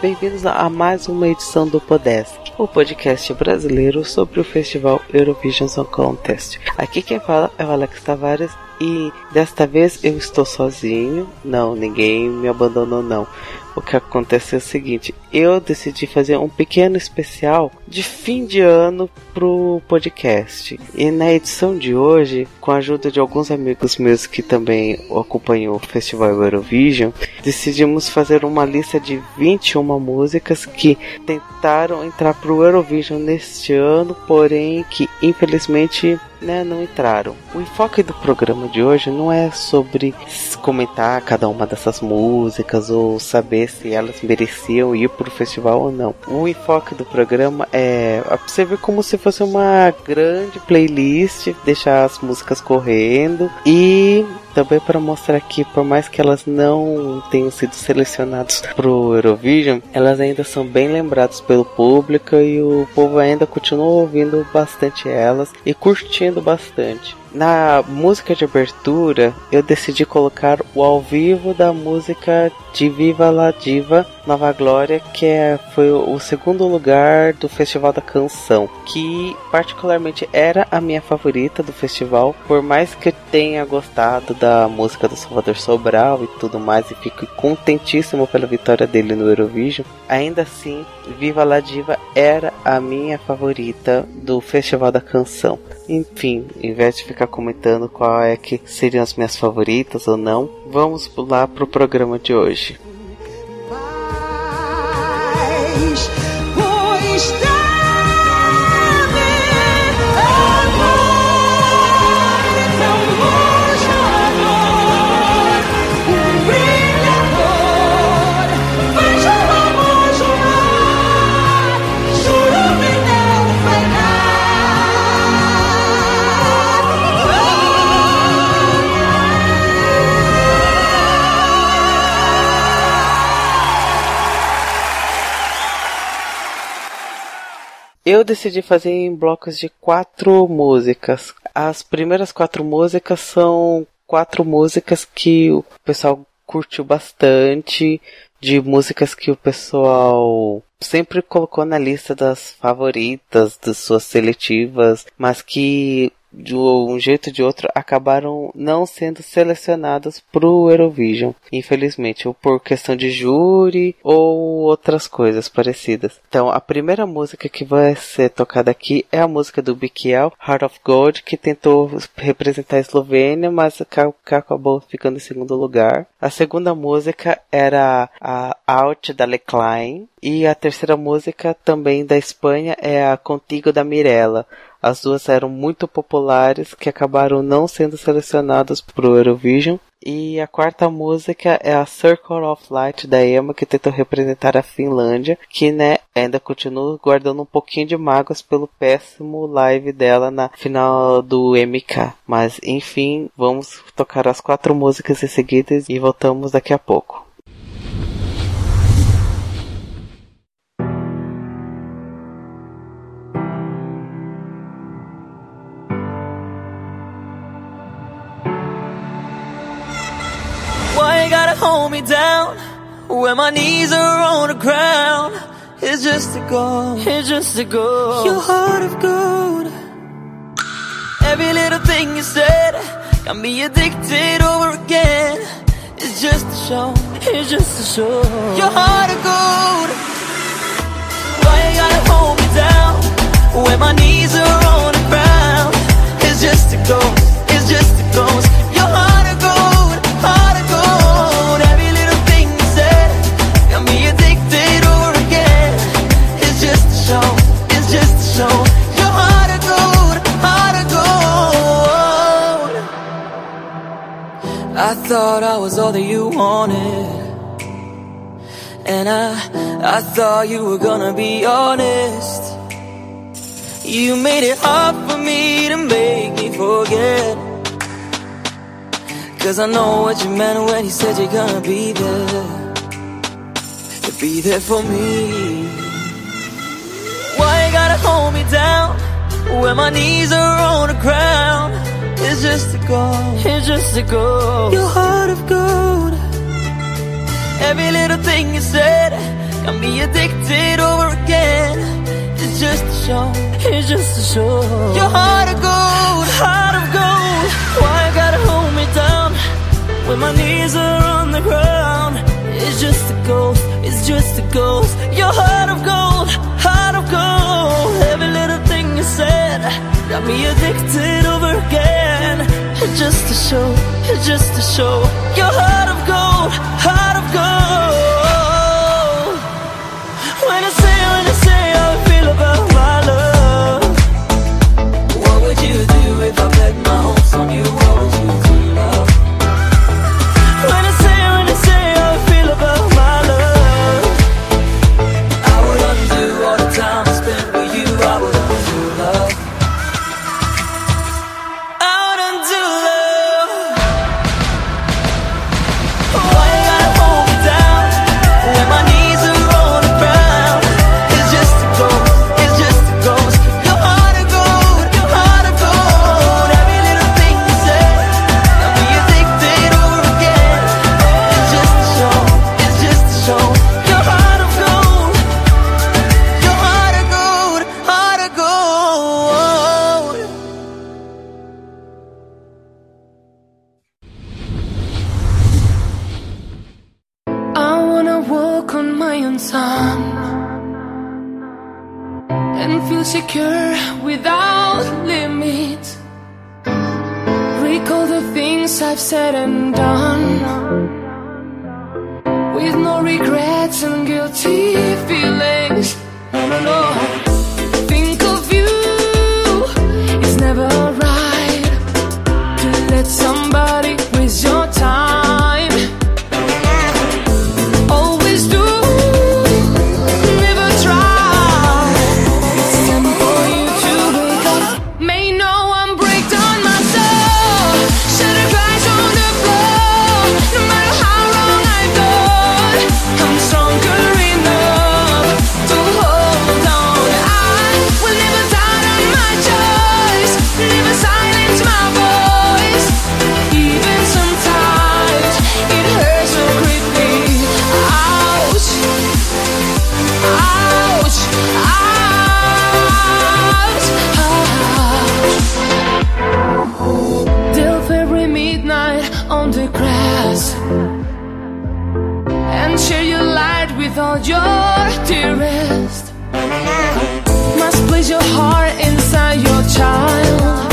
bem-vindos a mais uma edição do Podesc, o podcast brasileiro sobre o festival Eurovision Song Contest. Aqui quem fala é o Alex Tavares e desta vez eu estou sozinho. Não, ninguém me abandonou não. O que aconteceu é o seguinte, eu decidi fazer um pequeno especial de fim de ano pro podcast. E na edição de hoje, com a ajuda de alguns amigos meus que também acompanham o Festival Eurovision, decidimos fazer uma lista de 21 músicas que tentaram entrar pro Eurovision neste ano, porém que infelizmente né, não entraram. O enfoque do programa de hoje não é sobre comentar cada uma dessas músicas ou saber se elas mereciam ir pro festival ou não. O enfoque do programa é ver como se fosse uma grande playlist, deixar as músicas correndo e também para mostrar que por mais que elas não tenham sido selecionadas pro Eurovision, elas ainda são bem lembradas pelo público e o povo ainda continua ouvindo bastante elas e curtindo bastante. Na música de abertura, eu decidi colocar o ao vivo da música de Viva la Diva Nova Glória, que é, foi o segundo lugar do Festival da Canção, que particularmente era a minha favorita do festival, por mais que eu tenha gostado da música do Salvador Sobral e tudo mais, e fico contentíssimo pela vitória dele no Eurovision, ainda assim, Viva la Diva era a minha favorita do Festival da Canção. Enfim, em vez de ficar comentando qual é que seriam as minhas favoritas ou não, vamos pular pro programa de hoje. Eu decidi fazer em blocos de quatro músicas. As primeiras quatro músicas são quatro músicas que o pessoal curtiu bastante, de músicas que o pessoal sempre colocou na lista das favoritas, das suas seletivas, mas que de um jeito ou de outro acabaram não sendo selecionadas pro Eurovision, infelizmente, ou por questão de júri ou outras coisas parecidas. Então, a primeira música que vai ser tocada aqui é a música do Bikiel, Heart of Gold, que tentou representar a Eslovênia, mas aca- acabou ficando em segundo lugar. A segunda música era a Out da Lecline e a terceira música também da Espanha é a Contigo da Mirella. As duas eram muito populares que acabaram não sendo selecionadas para o Eurovision. E a quarta música é a Circle of Light da Emma, que tentou representar a Finlândia, que né, ainda continua guardando um pouquinho de mágoas pelo péssimo live dela na final do MK. Mas enfim, vamos tocar as quatro músicas em seguida e voltamos daqui a pouco. When my knees are on the ground? It's just a go, it's just a go. Your heart of gold. Every little thing you said got me addicted over again. It's just a show, it's just a show. Your heart of gold. Why you gotta hold me down when my knees are on the ground? It's just a ghost, thought I was all that you wanted. And I, I thought you were gonna be honest. You made it hard for me to make me forget. Cause I know what you meant when you said you're gonna be there. To be there for me. Why you gotta hold me down when my knees are on the ground? It's just a ghost, it's just a ghost. Your heart of gold. Every little thing you said got me addicted over again. It's just a show, it's just a show. Your heart of gold, heart of gold. Why you gotta hold me down when my knees are on the ground? It's just a ghost, it's just a ghost. Your heart of gold, heart of gold. Every little thing you said got me addicted over again. Just a show, just a show. Your heart of gold, heart of gold. With all your dearest. Must place your heart inside your child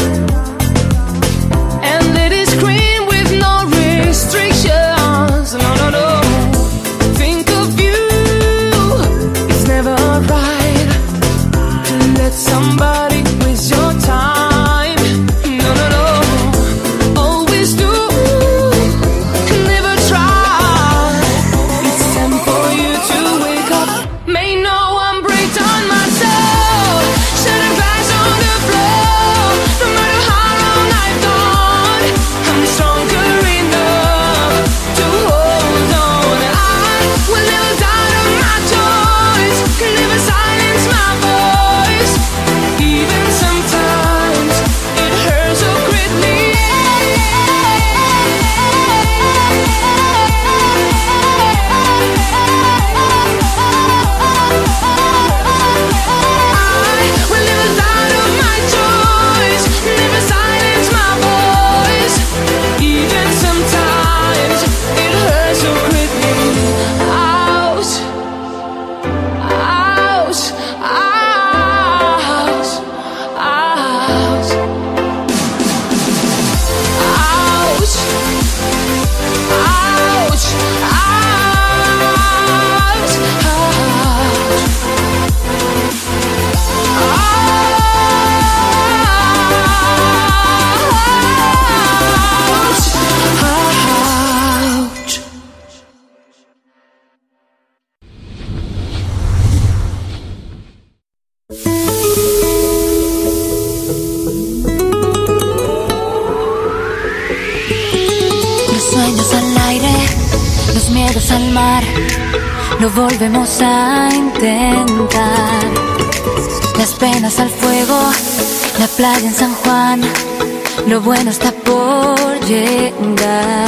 lo bueno está por llegar.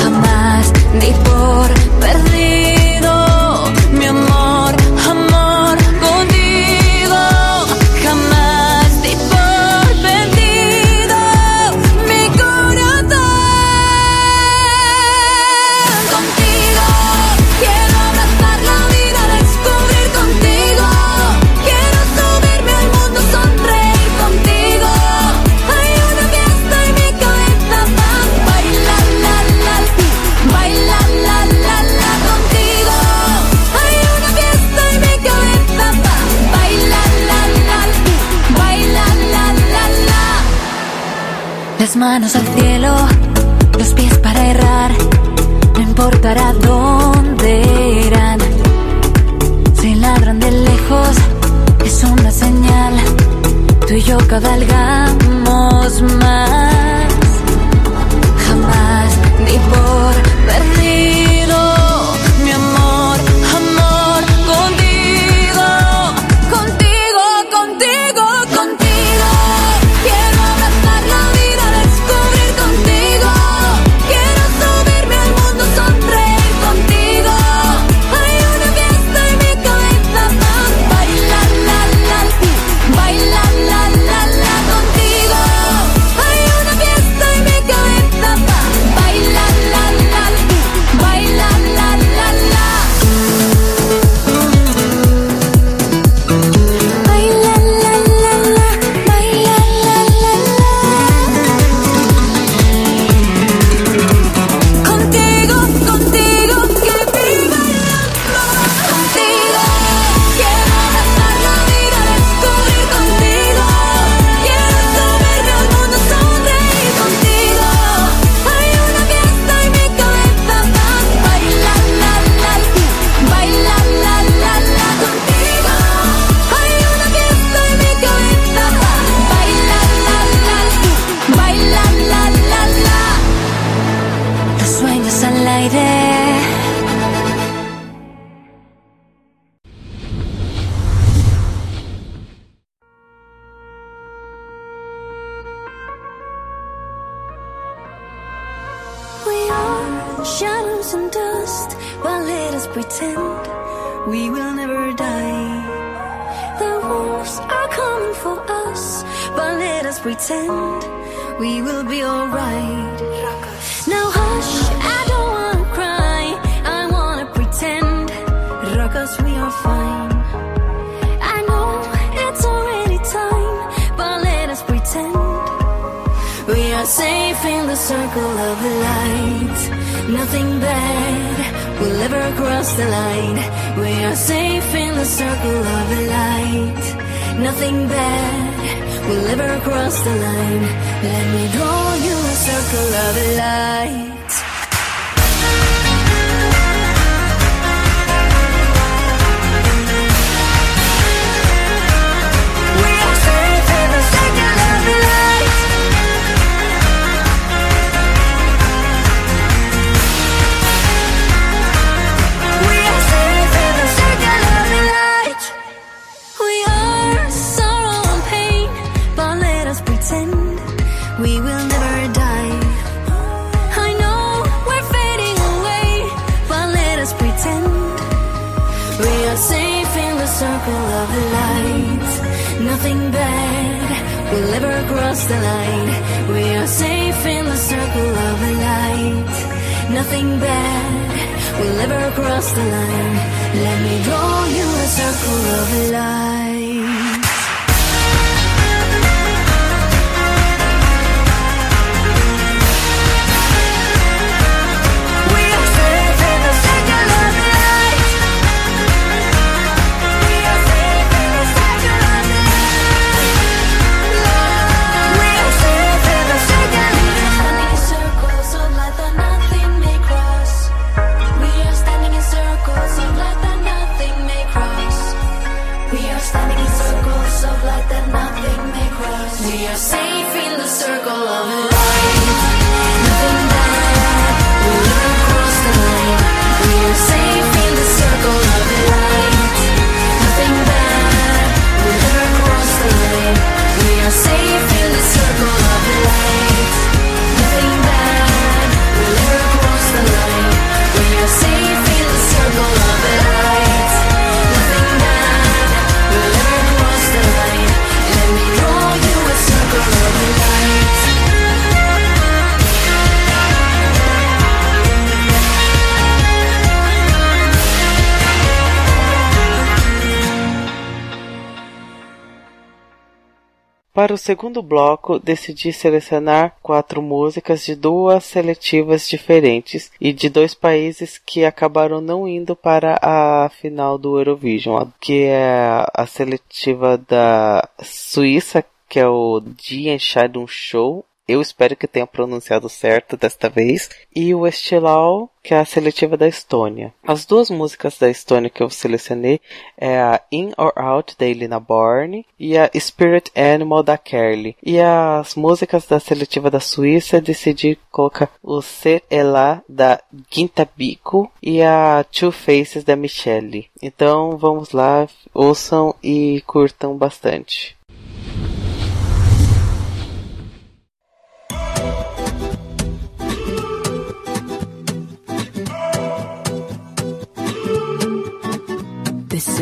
Jamás di por segundo bloco, decidi selecionar quatro músicas de duas seletivas diferentes e de dois países que acabaram não indo para a final do Eurovision, que é a seletiva da Suíça, que é o Die Entscheidung Show, eu espero que tenha pronunciado certo desta vez. E o Estilau, que é a seletiva da Estônia. As duas músicas da Estônia que eu selecionei é a In or Out da Elina Borne e a Spirit Animal da Kerly. E as músicas da seletiva da Suíça decidi colocar o Ser Ela da Gintabico e a Two Faces da Michelle. Então vamos lá, ouçam e curtam bastante.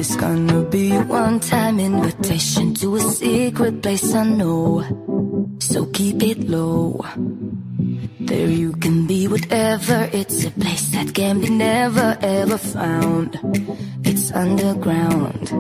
Is gonna be a one-time invitation to a secret place I know. So keep it low. There you can be whatever. It's a place that can be never ever found. It's underground.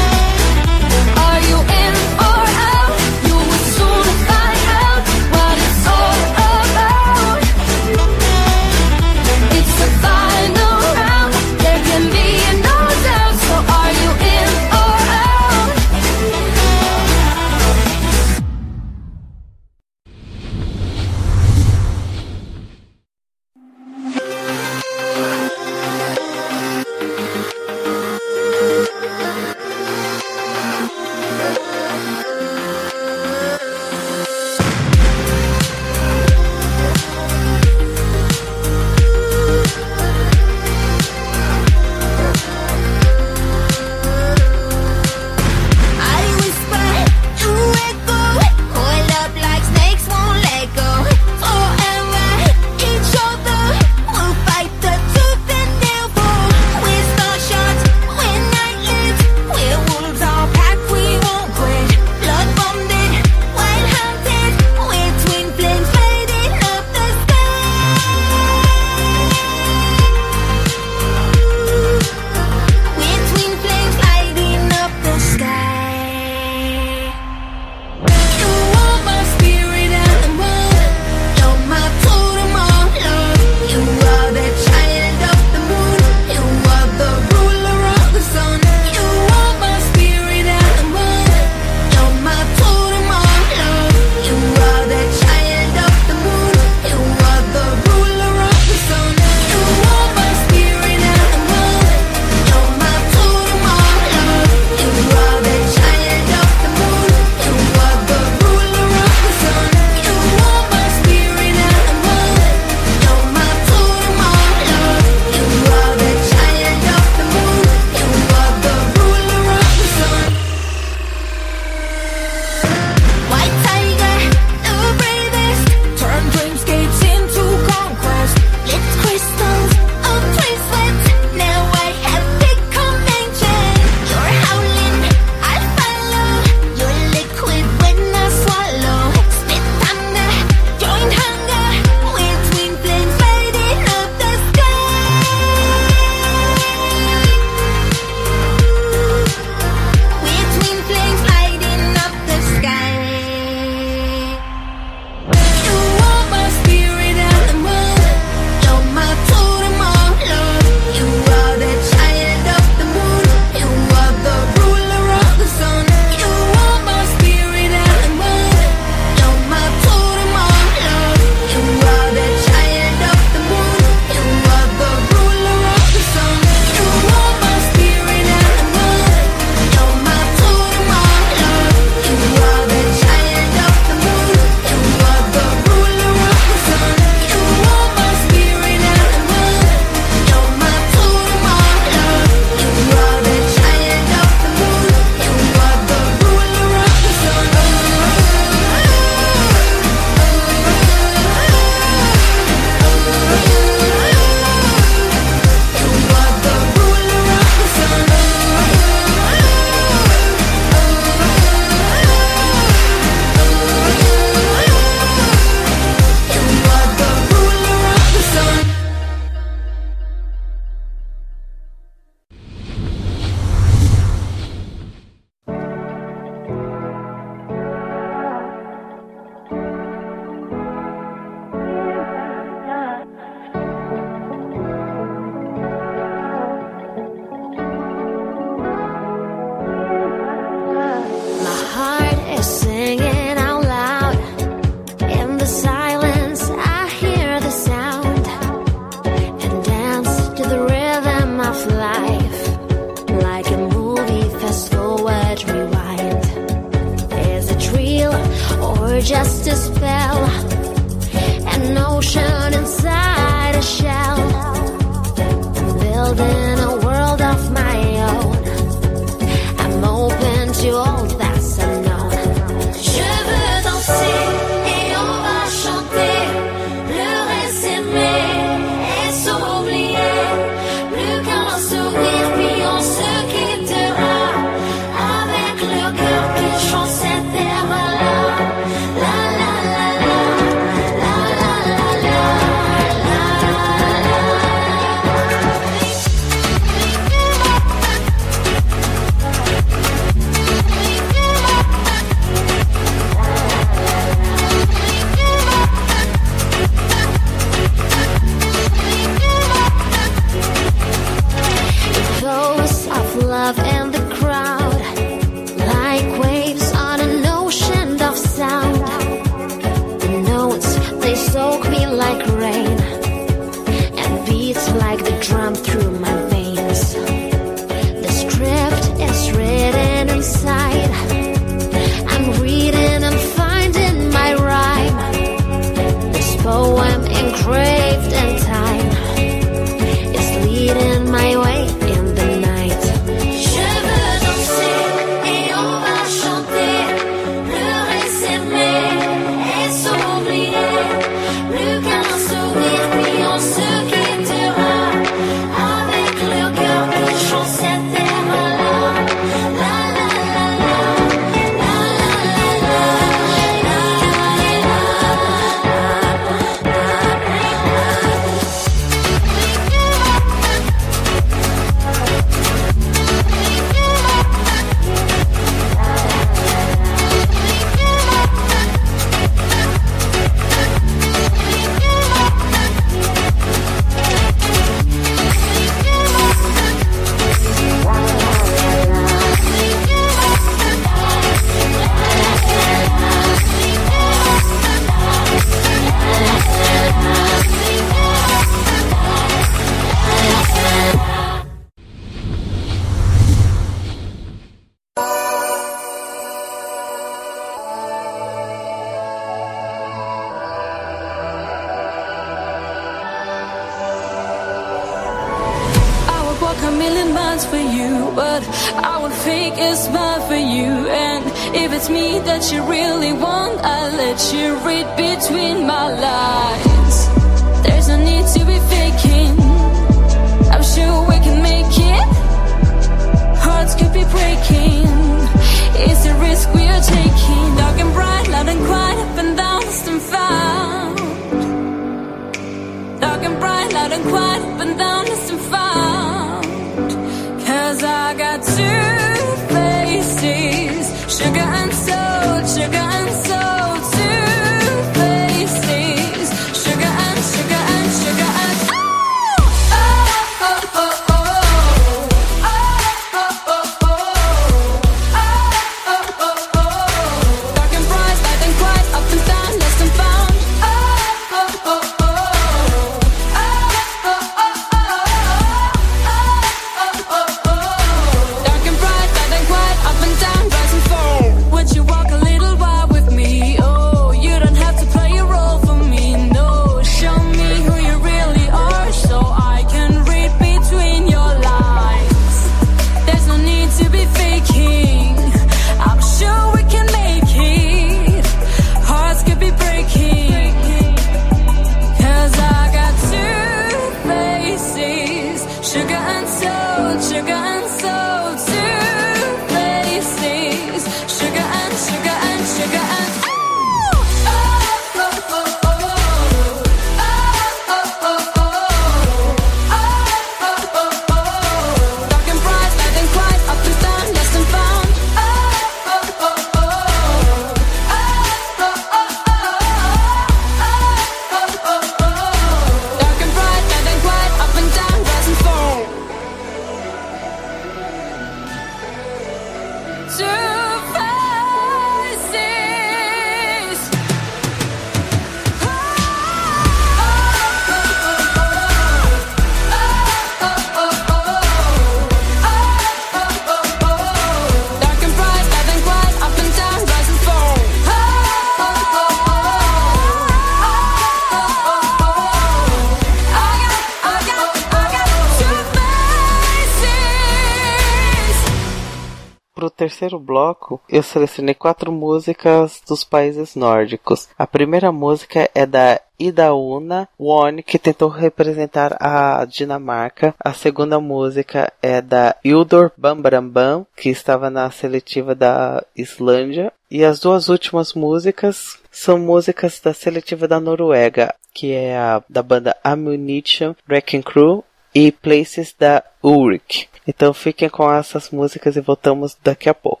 terceiro bloco, eu selecionei quatro músicas dos países nórdicos. A primeira música é da Idauna One, que tentou representar a Dinamarca. A segunda música é da Ildor Bambrambam, que estava na seletiva da Islândia. E as duas últimas músicas são músicas da seletiva da Noruega, que é a da banda Ammunition Wrecking Crew e Places da Uric. Então fiquem com essas músicas e voltamos daqui a pouco.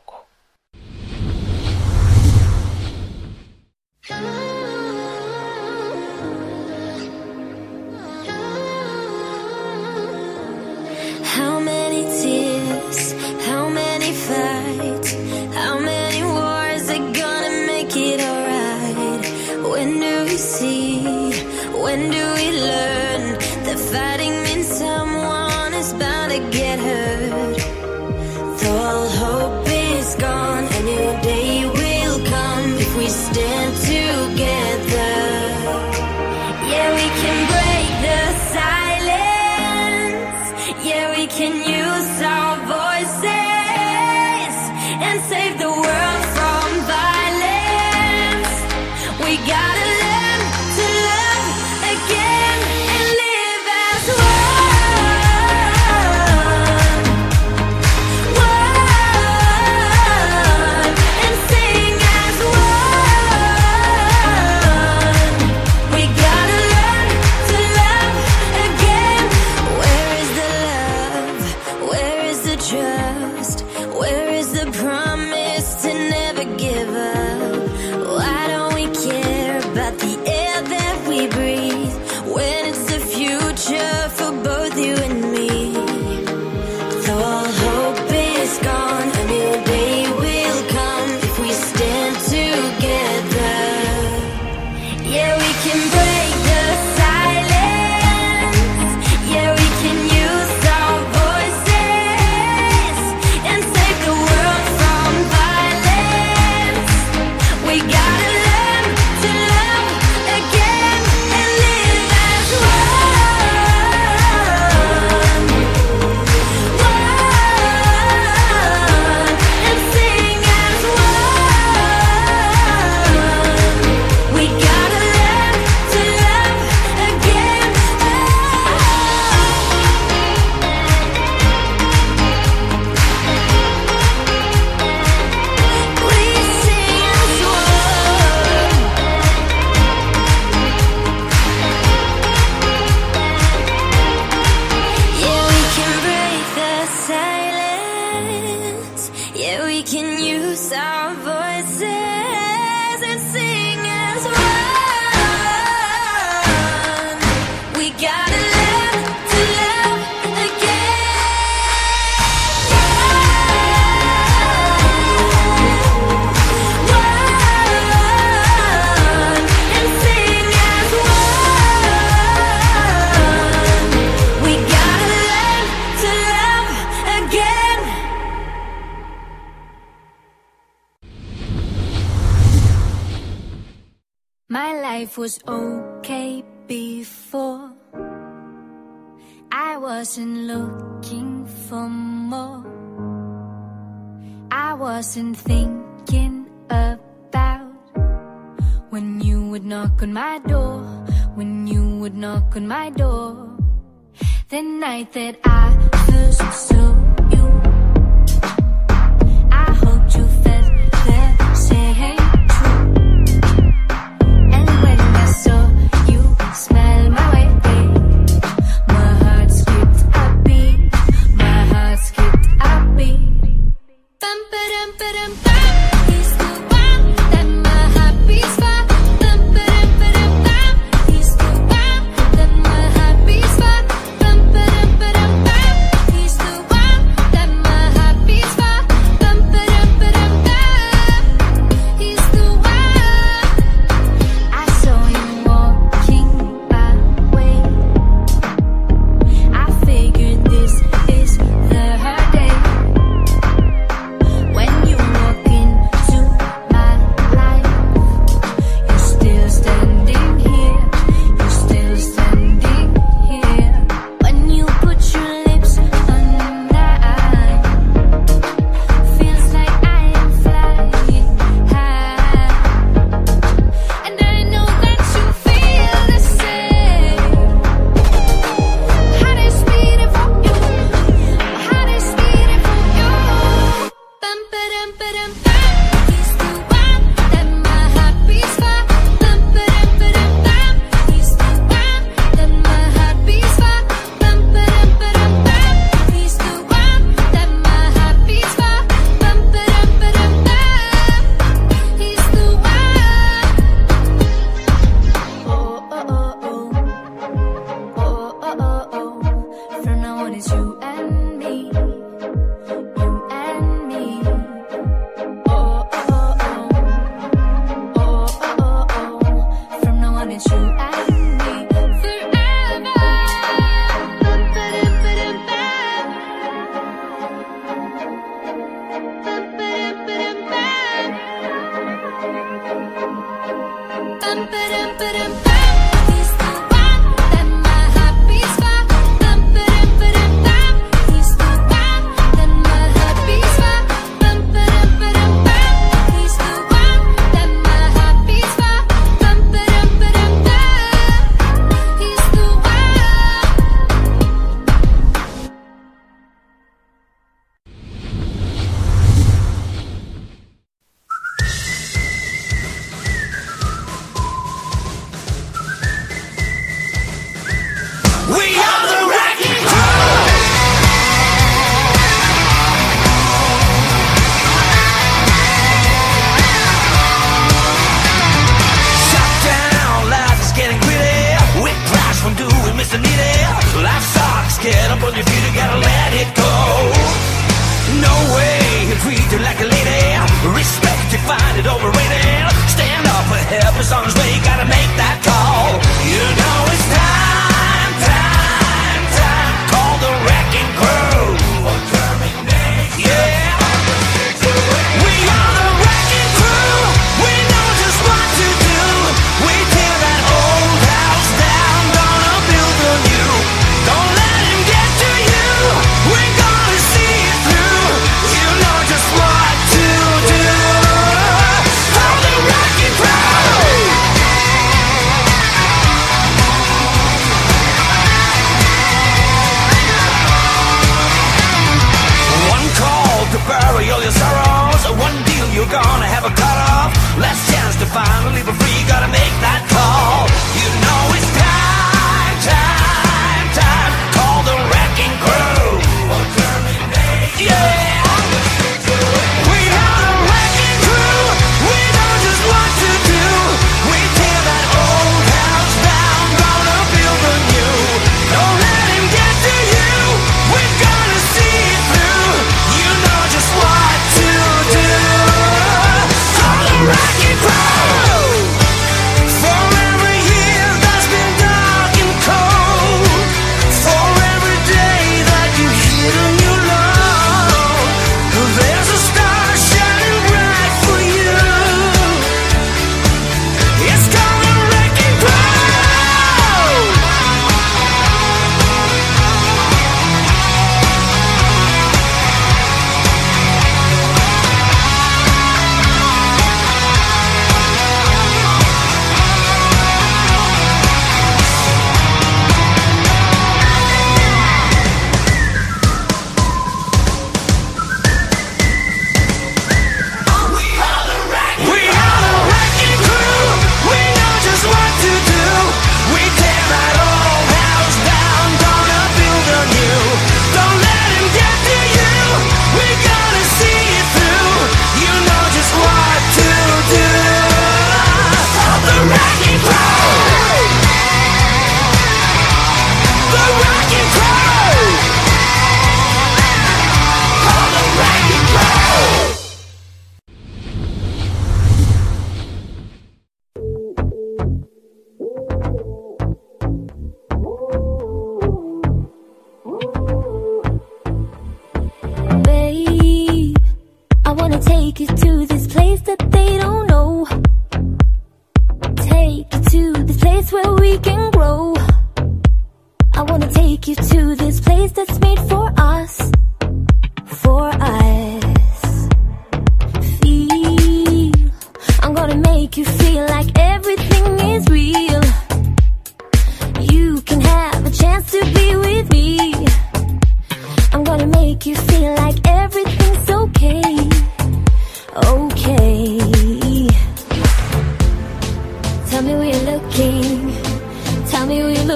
wasn't thinking about when you would knock on my door, when you would knock on my door. The night that I first saw. confident.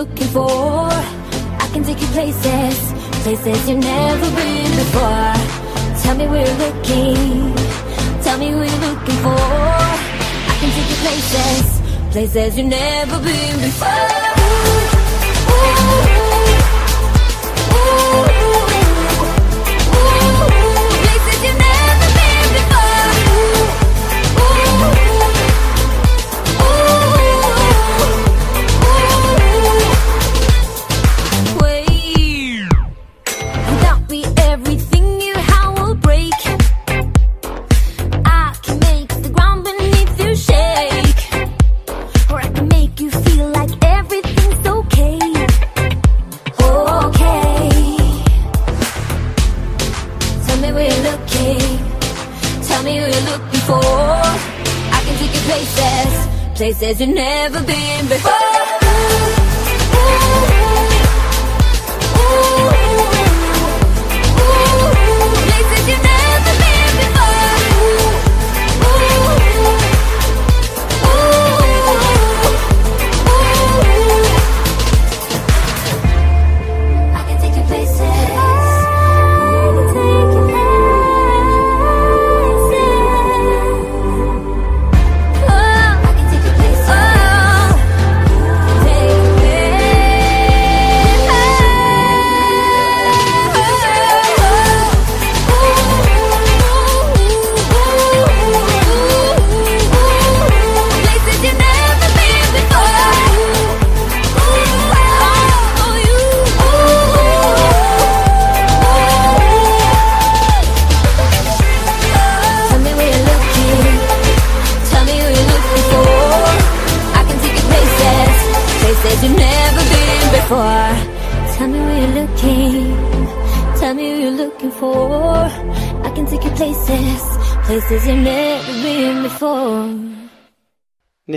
looking for. I can take you places, places you've never been before. Tell me where you're looking, tell me where you're looking for. I can take you places, places you've never been before. Ooh, ooh. You've never been before.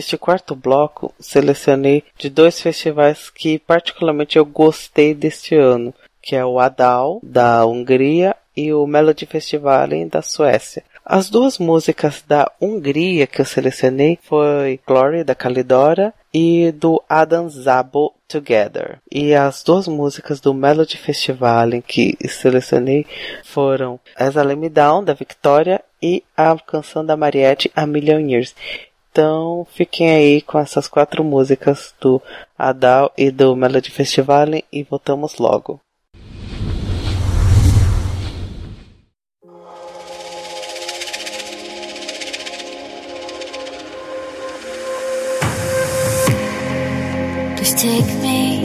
Neste quarto bloco, selecionei de dois festivais que particularmente eu gostei deste ano, que é o Adal, da Hungria, e o Melody Festivalen, da Suécia. As duas músicas da Hungria que eu selecionei foi Glory, da Calidora, e do Adam Zabo Together. E as duas músicas do Melody Festivalen que selecionei foram As I Me Down, da Victoria, e a canção da Mariette, A Million Years. Então, fiquem aí com essas quatro músicas do Adal e do Melody Festival e voltamos logo. Please take me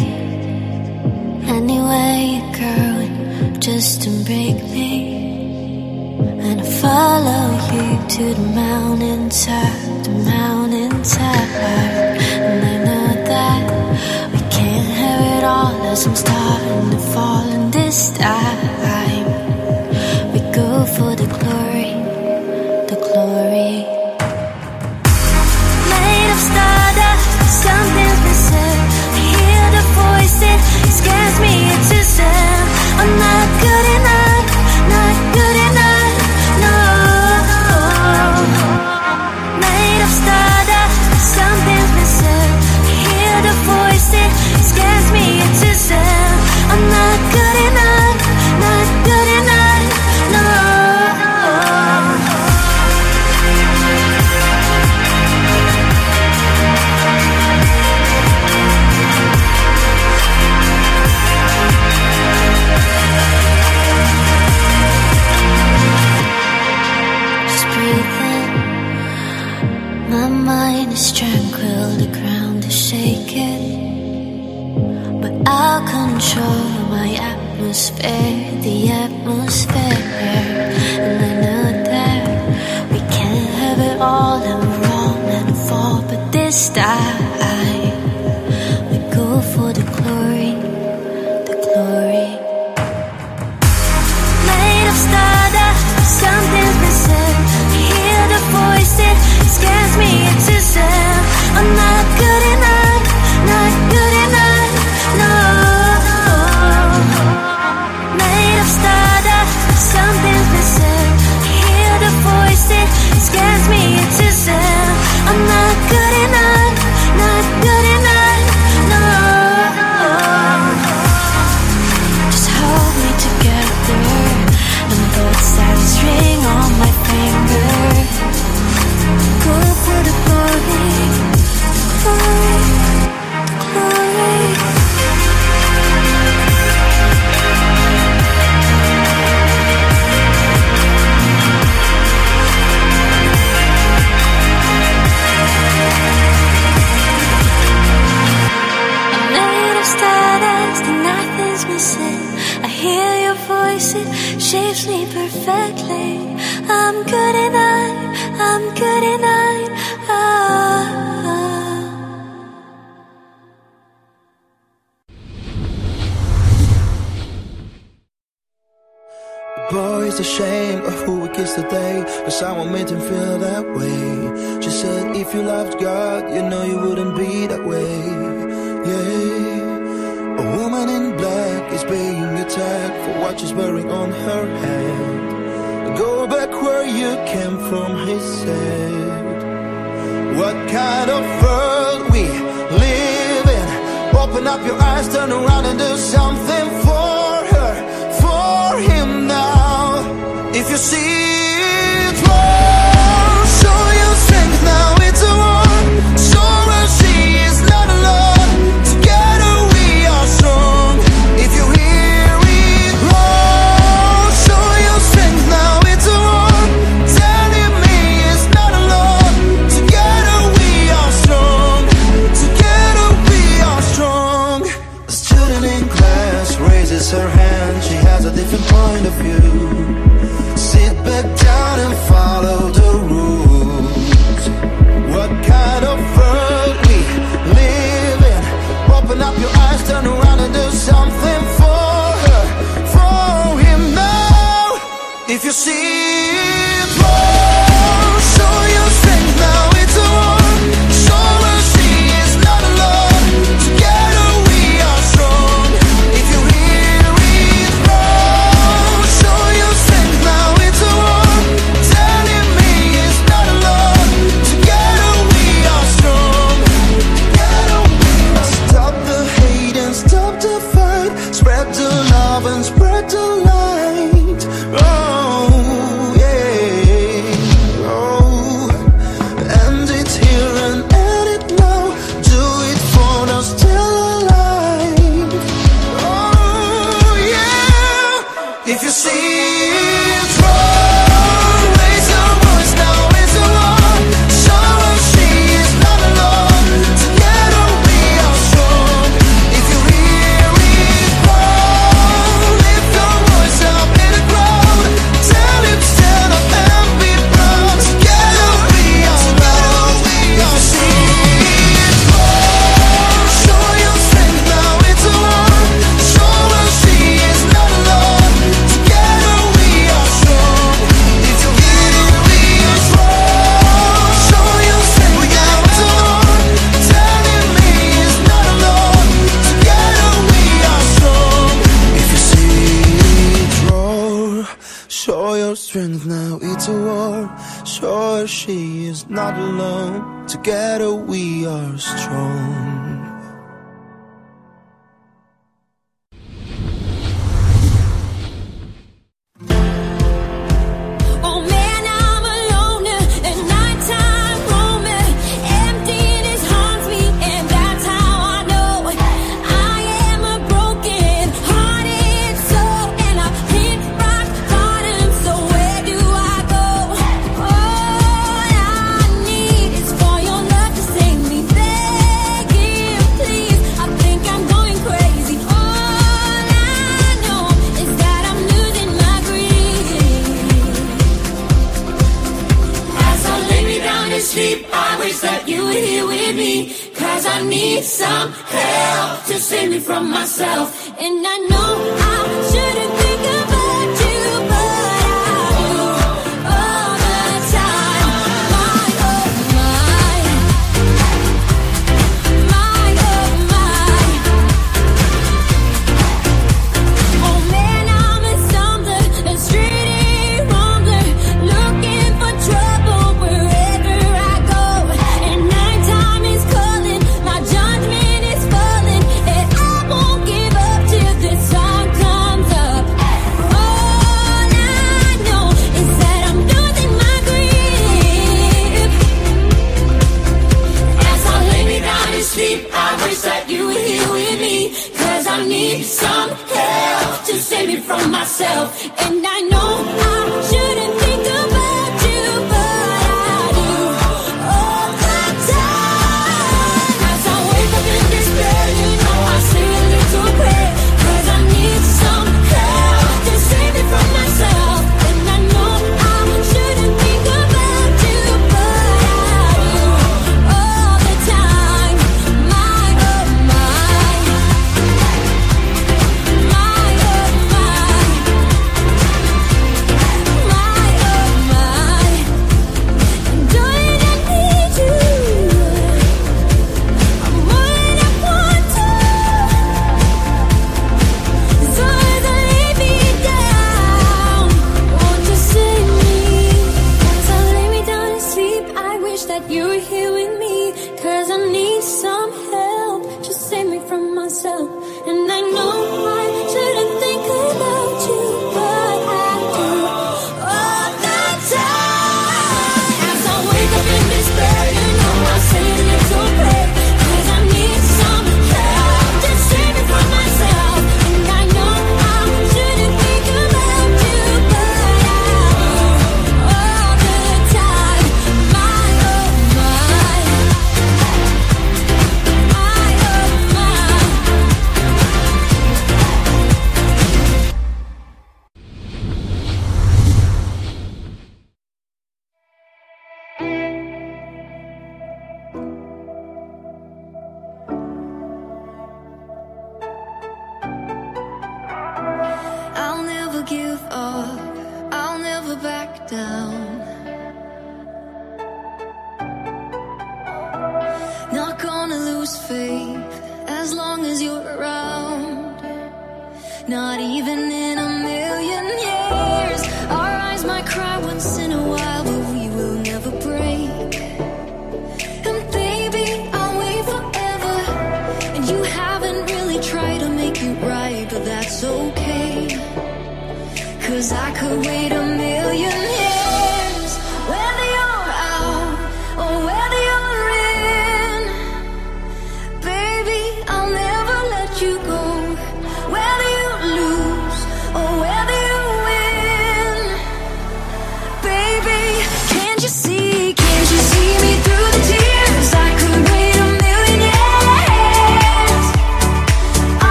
anywhere you're going, just to bring me. And I follow you to the mountain mountaintop, the mountaintop. And I know that we can't have it all as I'm starting to fall in this time. Atmosphere, the atmosphere. And we can't have it all and we're wrong and fall. But this time,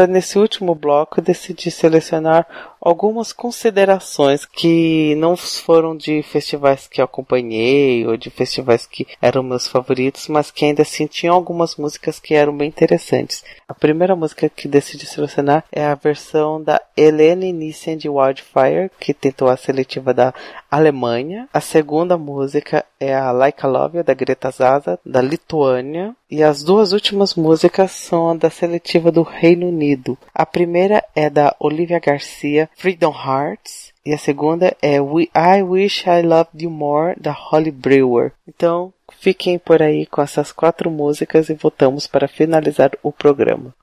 Agora, nesse último bloco, decidi selecionar algumas considerações que não foram de festivais que eu acompanhei ou de festivais que eram meus favoritos, mas que ainda assim tinham algumas músicas que eram bem interessantes. A primeira música que decidi selecionar é a versão da Helene Nissen de Wildfire, que tentou a seletiva da Alemanha. A segunda música é a Like a Love, da Greta Zaza, da Lituânia. E as duas últimas músicas são da seletiva do Reino Unido. A primeira é da Olivia Garcia, Freedom Hearts, e a segunda é We, I Wish I Loved You More, da Holly Brewer. Então, fiquem por aí com essas quatro músicas e voltamos para finalizar o programa.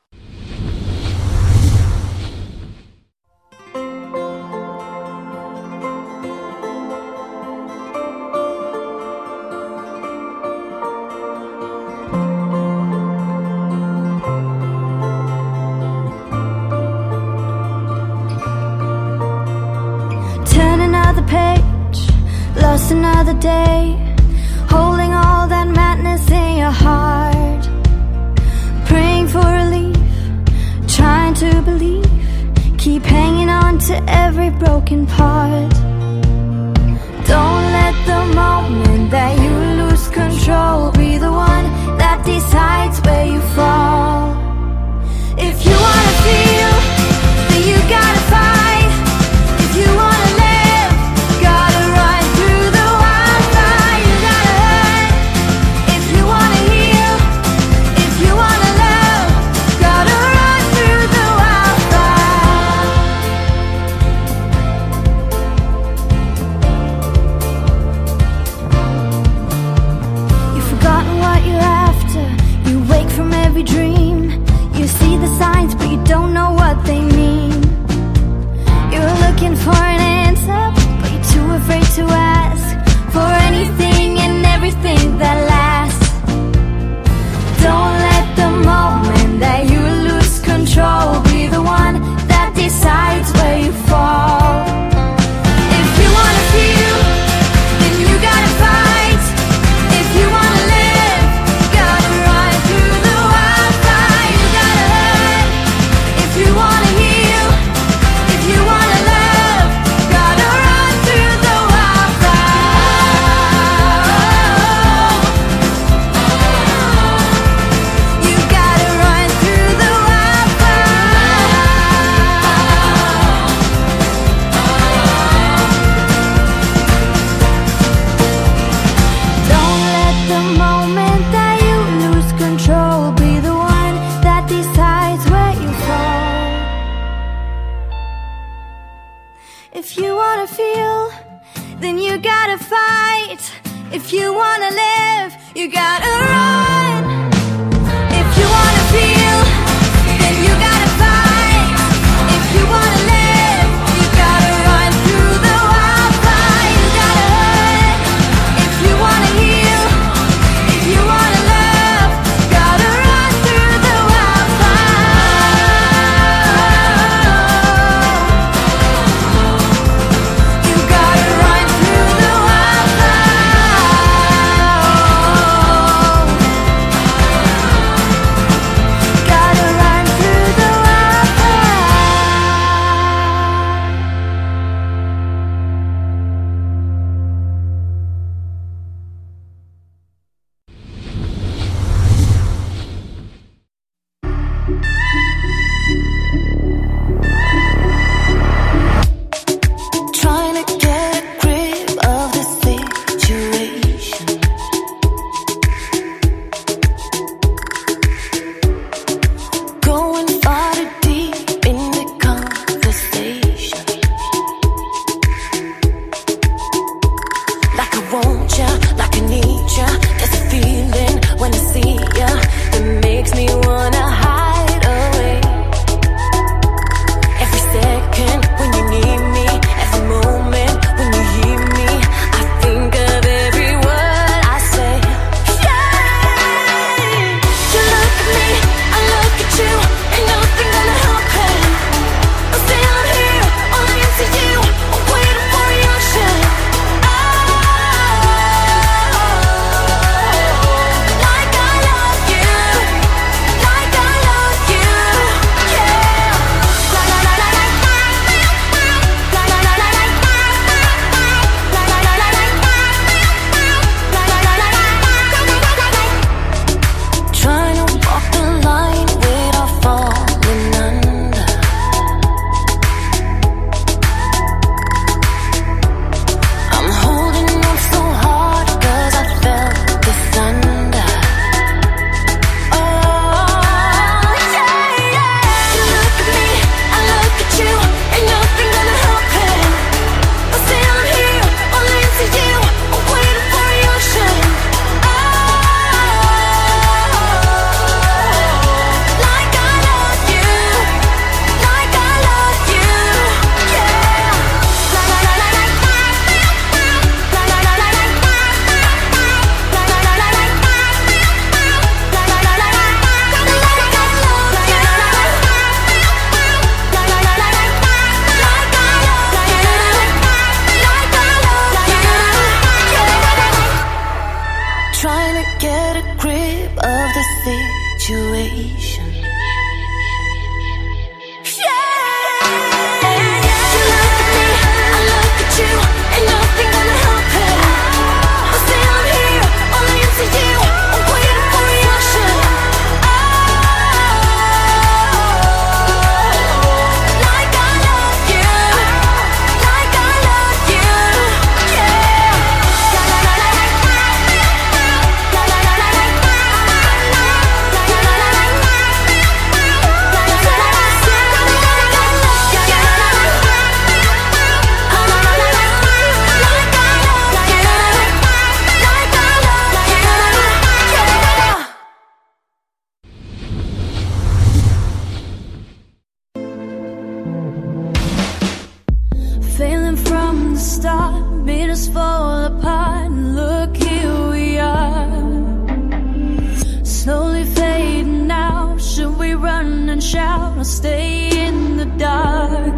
I'll stay in the dark.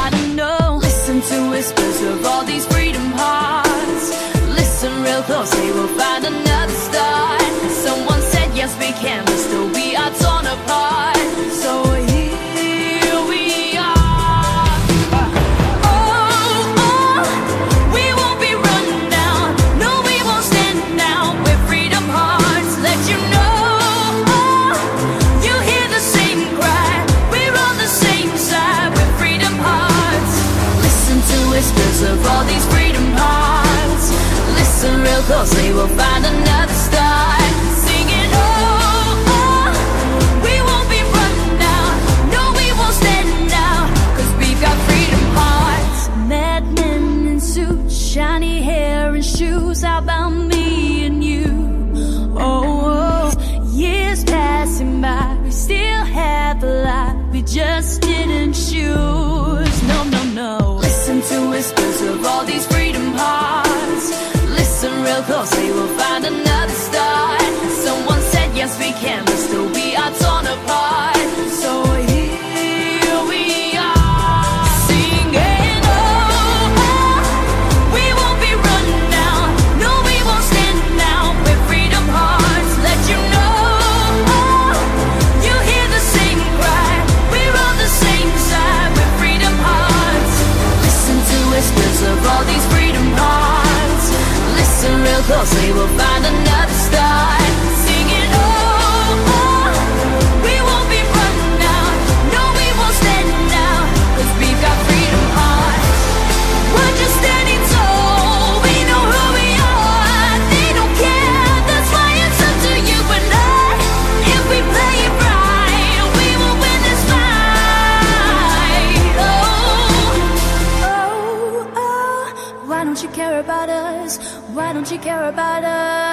I don't know. Listen to whispers of all these freedom hearts. Listen real close, they will find another star. Someone said yes, we can, but still we are torn apart. real close, we will find another we can, but still we are torn apart. So here we are singing. Oh, we won't be run down. No, we won't stand freedom hearts, let you know. Oh, you hear the same cry. We're on the same side. Freedom hearts, listen to whispers of all these freedom hearts. Listen real closely, we'll find another. care about us.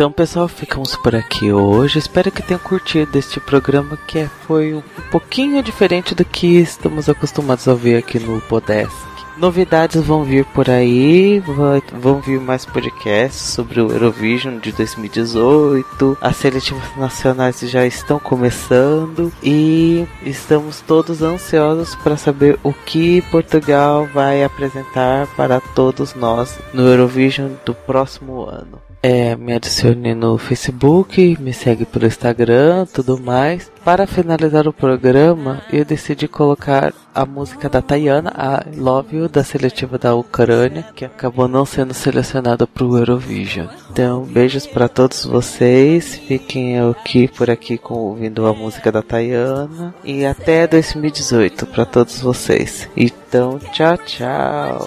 Então, pessoal, ficamos por aqui hoje. Espero que tenham curtido este programa que é- foi um pouquinho diferente do que estamos acostumados a ver aqui no Podesk. Novidades vão vir por aí, vão vir mais podcasts sobre o Eurovision de 2018. As seletivas nacionais já estão começando e estamos todos ansiosos para saber o que Portugal vai apresentar para todos nós no Eurovision do próximo ano. É, me adicione no Facebook, me segue pelo Instagram, tudo mais. Para finalizar o programa, eu decidi colocar a música da Tayana, a Love You, da seletiva da Ucrânia, que acabou não sendo selecionada para o Eurovision. Então, beijos para todos vocês. Fiquem aqui por aqui com, ouvindo a música da Tayana. E até 2018 para todos vocês. Então, tchau, tchau.